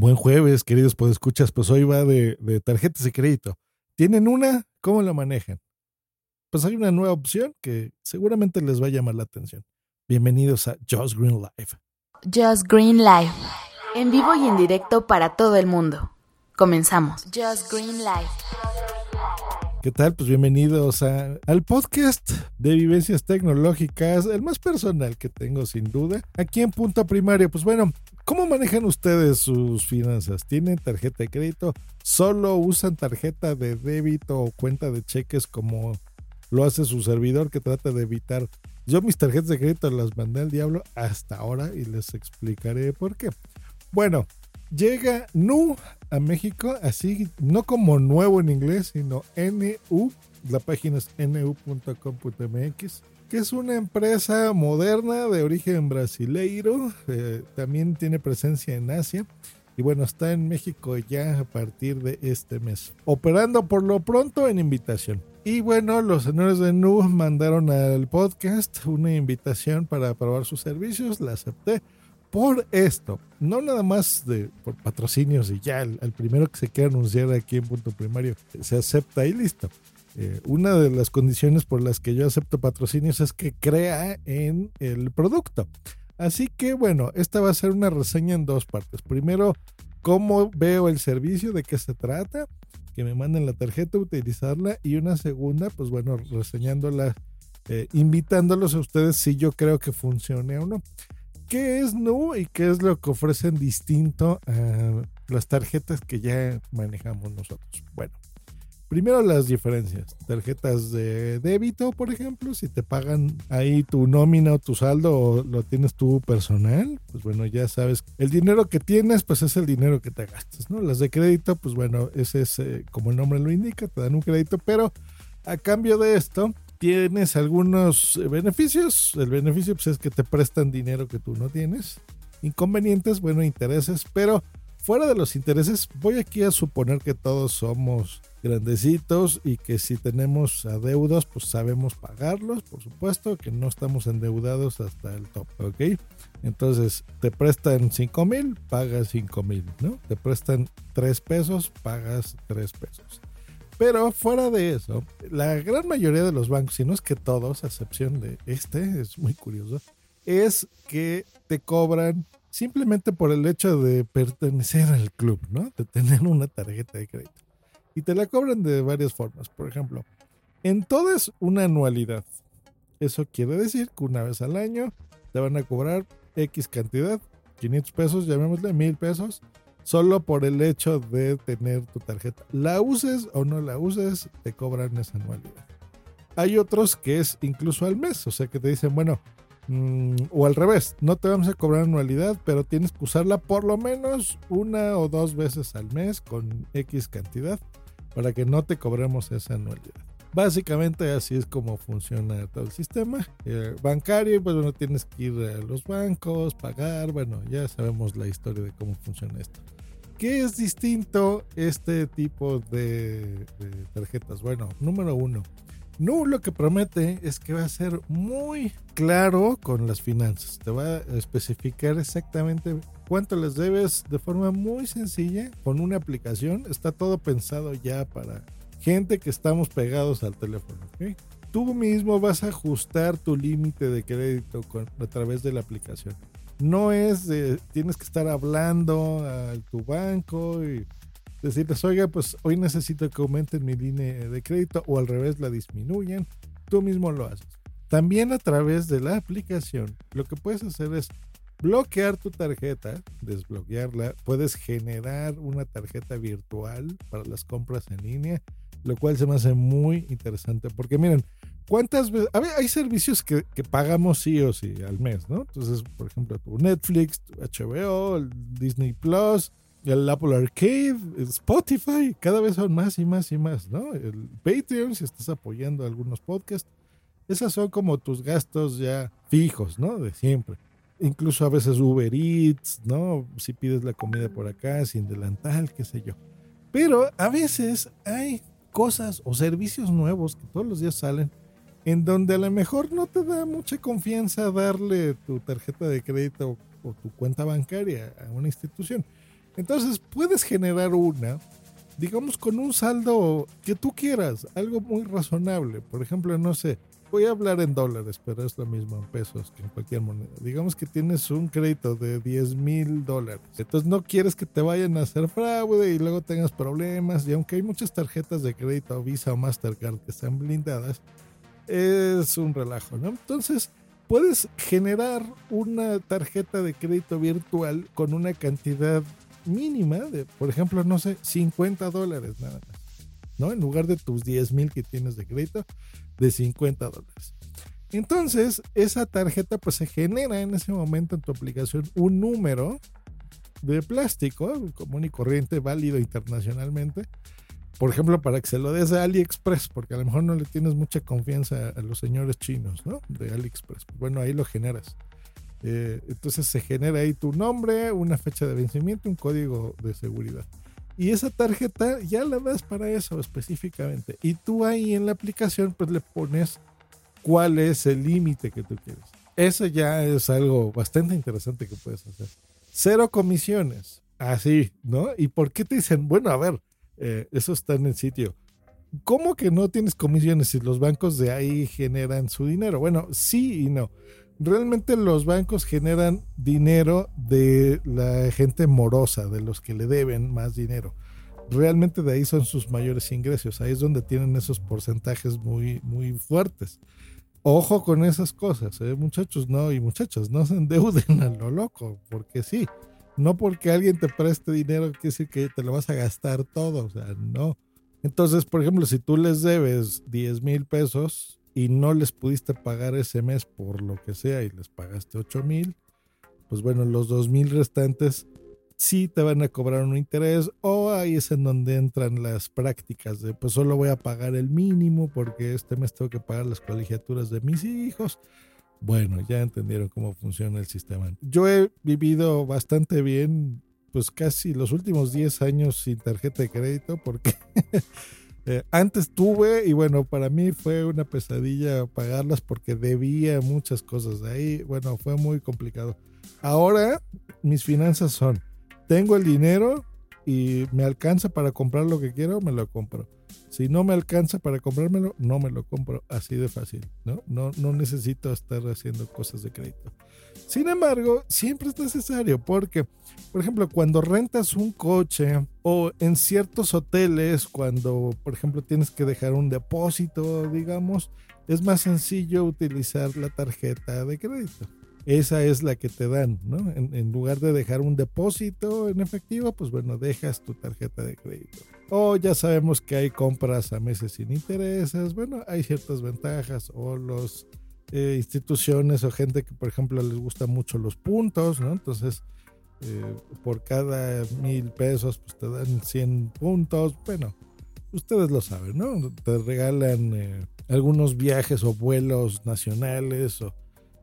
Buen jueves, queridos podescuchas. Pues hoy va de, de tarjetas de crédito. ¿Tienen una? ¿Cómo la manejan? Pues hay una nueva opción que seguramente les va a llamar la atención. Bienvenidos a Just Green Live. Just Green Live. En vivo y en directo para todo el mundo. Comenzamos. Just Green Live. ¿Qué tal? Pues bienvenidos al podcast de vivencias tecnológicas, el más personal que tengo sin duda. Aquí en Punto Primario, pues bueno, ¿cómo manejan ustedes sus finanzas? ¿Tienen tarjeta de crédito? ¿Solo usan tarjeta de débito o cuenta de cheques como lo hace su servidor que trata de evitar? Yo mis tarjetas de crédito las mandé al diablo hasta ahora y les explicaré por qué. Bueno, llega Nu a México, así no como nuevo en inglés, sino NU. La página es nu.com.mx, que es una empresa moderna de origen brasileiro. eh, también tiene presencia en Asia. Y bueno, está en México ya a partir de este mes. Operando por lo pronto en invitación. Y bueno, los señores de Nu mandaron al podcast una invitación para probar sus servicios. La acepté por esto, no nada más de por patrocinios y ya el, primero que se quiera anunciar aquí en punto primario se acepta y listo. Eh, una de las condiciones por las que yo acepto patrocinios es que crea en el producto. Así que bueno, esta va a ser una reseña en dos partes. Primero, cómo veo el servicio, de qué se trata, que me manden la tarjeta, utilizarla y una segunda, pues bueno, reseñándola, eh, invitándolos a ustedes si yo creo que funcione o no. ¿Qué es Nu y qué es lo que ofrecen distinto a las tarjetas que ya manejamos nosotros? Bueno, primero las diferencias. Tarjetas de débito, por ejemplo, si te pagan ahí tu nómina o tu saldo o lo tienes tú personal, pues bueno, ya sabes, el dinero que tienes, pues es el dinero que te gastas, ¿no? Las de crédito, pues bueno, ese es, eh, como el nombre lo indica, te dan un crédito, pero a cambio de esto, tienes algunos eh, beneficios. El beneficio pues, es que te prestan dinero que tú no tienes. Inconvenientes, bueno, intereses, pero fuera de los intereses, voy aquí a suponer que todos somos grandecitos y que si tenemos adeudos, pues sabemos pagarlos, por supuesto, que no estamos endeudados hasta el top, ¿ok? Entonces, te prestan 5 mil, pagas 5 mil, ¿no? Te prestan 3 pesos, pagas 3 pesos. Pero fuera de eso, la gran mayoría de los bancos, si no es que todos, a excepción de este, es muy curioso, es que te cobran simplemente por el hecho de pertenecer al club, ¿no? De tener una tarjeta de crédito. Y te la cobran de varias formas. Por ejemplo, en todo es una anualidad. Eso quiere decir que una vez al año te van a cobrar X cantidad, 500 pesos, llamémosle 1000 pesos, solo por el hecho de tener tu tarjeta. La uses o no la uses, te cobran esa anualidad. Hay otros que es incluso al mes, o sea que te dicen, bueno, mm, o al revés, no te vamos a cobrar anualidad, pero tienes que usarla por lo menos una o dos veces al mes con X cantidad para que no te cobremos esa anualidad. Básicamente así es como funciona todo el sistema eh, bancario. Pues bueno, tienes que ir a los bancos, pagar. Bueno, ya sabemos la historia de cómo funciona esto. ¿Qué es distinto este tipo de, tarjetas? Bueno, número uno. No, lo que promete es que va a ser muy claro con las finanzas. Te va a especificar exactamente cuánto les debes de forma muy sencilla con una aplicación. Está todo pensado ya para gente que estamos pegados al teléfono. Tú mismo vas a ajustar tu límite de crédito a través de la aplicación. No es de, tienes que estar hablando a tu banco y decirles, oiga, pues hoy necesito que aumenten mi línea de crédito o al revés la disminuyan. Tú mismo lo haces. También a través de la aplicación, lo que puedes hacer es bloquear tu tarjeta, desbloquearla. Puedes generar una tarjeta virtual para las compras en línea, lo cual se me hace muy interesante porque miren, ¿cuántas veces? A ver, hay servicios que, que pagamos sí o sí al mes, ¿no? Entonces, por ejemplo, tu Netflix, tu HBO, el Disney Plus, el Apple Arcade, el Spotify, cada vez son más y más y más, ¿no? El Patreon, si estás apoyando algunos podcasts, esas son como tus gastos ya fijos, ¿no? De siempre. Incluso a veces Uber Eats, ¿no? Si pides la comida por acá, sin delantal, qué sé yo. Pero a veces hay cosas o servicios nuevos que todos los días salen en donde a lo mejor no te da mucha confianza darle tu tarjeta de crédito o tu cuenta bancaria a una institución. Entonces puedes generar una, digamos, con un saldo que tú quieras, algo muy razonable. Por ejemplo, no sé, voy a hablar en dólares, pero es lo mismo en pesos que en cualquier moneda. Digamos que tienes un crédito de 10 mil dólares. Entonces no quieres que te vayan a hacer fraude y luego tengas problemas. Y aunque hay muchas tarjetas de crédito, Visa o Mastercard que están blindadas, es un relajo, ¿no? Entonces puedes generar una tarjeta de crédito virtual con una cantidad mínima de, por ejemplo, no sé, 50 dólares nada más. ¿no? En lugar de tus 10 mil que tienes de crédito, de 50 dólares. Entonces, esa tarjeta pues se genera en ese momento en tu aplicación un número de plástico común y corriente, válido internacionalmente. Por ejemplo, para que se lo des a AliExpress, porque a lo mejor no le tienes mucha confianza a los señores chinos, ¿no? De AliExpress. Bueno, ahí lo generas. Eh, entonces se genera ahí tu nombre, una fecha de vencimiento, un código de seguridad. Y esa tarjeta ya la das para eso específicamente. Y tú ahí en la aplicación pues le pones cuál es el límite que tú quieres. Eso ya es algo bastante interesante que puedes hacer. Cero comisiones. Así, ¿no? ¿Y por qué te dicen, bueno, a ver, eh, eso está en el sitio? ¿Cómo que no tienes comisiones si los bancos de ahí generan su dinero? Bueno, sí y no realmente los bancos generan dinero de la gente morosa, de los que le deben más dinero. Realmente de ahí son sus mayores ingresos, ahí es donde tienen esos porcentajes muy, muy fuertes. Ojo con esas cosas, ¿eh? muchachos, no, y muchachas, no se endeuden a lo loco, porque sí, no porque alguien te preste dinero quiere decir que te lo vas a gastar todo, o sea, no. Entonces, por ejemplo, si tú les debes 10 mil pesos, y no les pudiste pagar ese mes por lo que sea y les pagaste 8 mil, pues bueno, los 2 mil restantes sí te van a cobrar un interés o ahí es en donde entran las prácticas de pues solo voy a pagar el mínimo porque este mes tengo que pagar las colegiaturas de mis hijos. Bueno, ya entendieron cómo funciona el sistema. Yo he vivido bastante bien, pues casi los últimos 10 años sin tarjeta de crédito porque Eh, antes tuve y bueno, para mí fue una pesadilla pagarlas porque debía muchas cosas de ahí. Bueno, fue muy complicado. Ahora mis finanzas son, tengo el dinero y me alcanza para comprar lo que quiero, me lo compro. Si no me alcanza para comprármelo, no me lo compro. Así de fácil, ¿no? No, no necesito estar haciendo cosas de crédito. Sin embargo, siempre es necesario porque, por ejemplo, cuando rentas un coche o en ciertos hoteles, cuando, por ejemplo, tienes que dejar un depósito, digamos, es más sencillo utilizar la tarjeta de crédito esa es la que te dan, ¿no? En, lugar de dejar un depósito en efectivo, pues bueno, dejas tu tarjeta de crédito. O ya sabemos que hay compras a meses sin intereses, bueno, hay ciertas ventajas o los eh, instituciones o gente que por ejemplo les gusta mucho los puntos, ¿no? Entonces, eh, por cada mil pesos, pues te dan 100 puntos, bueno, ustedes lo saben, ¿no? Te regalan eh, algunos viajes o vuelos nacionales o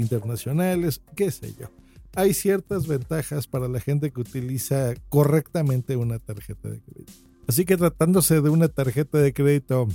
internacionales, qué sé yo. Hay ciertas ventajas para la gente que utiliza correctamente una tarjeta de crédito. Así que tratándose de una tarjeta de crédito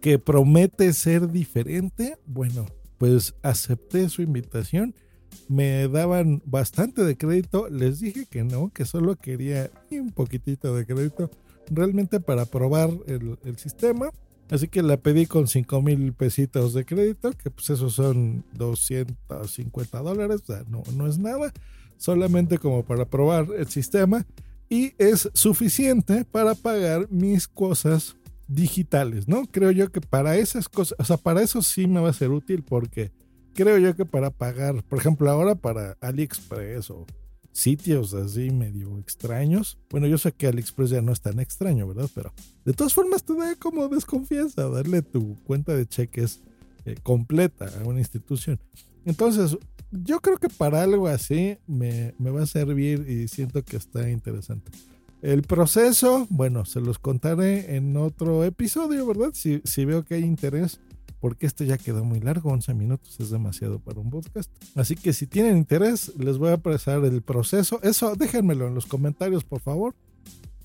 que promete ser diferente, bueno, pues acepté su invitación. Me daban bastante de crédito. Les dije que no, que solo quería un poquitito de crédito realmente para probar el, sistema. Así que la pedí con 5 mil pesitos de crédito, que pues esos son 250 dólares, o sea, no, no es nada, solamente como para probar el sistema y es suficiente para pagar mis cosas digitales, ¿no? Creo yo que para esas cosas, o sea, para eso sí me va a ser útil porque creo yo que para pagar, por ejemplo, ahora para AliExpress o sitios así medio extraños. Bueno, yo sé que AliExpress ya no es tan extraño, ¿verdad? Pero de todas formas te da como desconfianza darle tu cuenta de cheques eh, completa a una institución. Entonces, yo creo que para algo así me, me va a servir y siento que está interesante. El proceso, bueno, se los contaré en otro episodio, ¿verdad? Si, si veo que hay interés porque este ya quedó muy largo, 11 minutos es demasiado para un podcast. Así que si tienen interés, les voy a presar el proceso. Eso déjenmelo en los comentarios, por favor,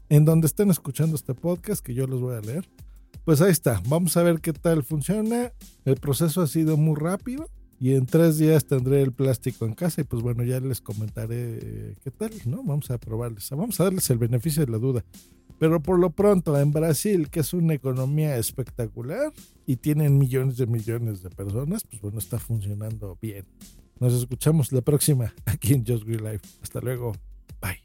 en donde estén escuchando este podcast que yo los voy a leer. Pues ahí está, vamos a ver qué tal funciona. El proceso ha sido muy rápido. y en tres días tendré el plástico en casa y pues bueno, ya les comentaré qué tal, ¿no? Vamos a probarles, vamos a darles el beneficio de la duda. Pero por lo pronto, en Brasil, que es una economía espectacular y tienen millones de millones de personas, pues bueno, está funcionando bien. Nos escuchamos la próxima aquí en Just Green Life. Hasta luego. Bye.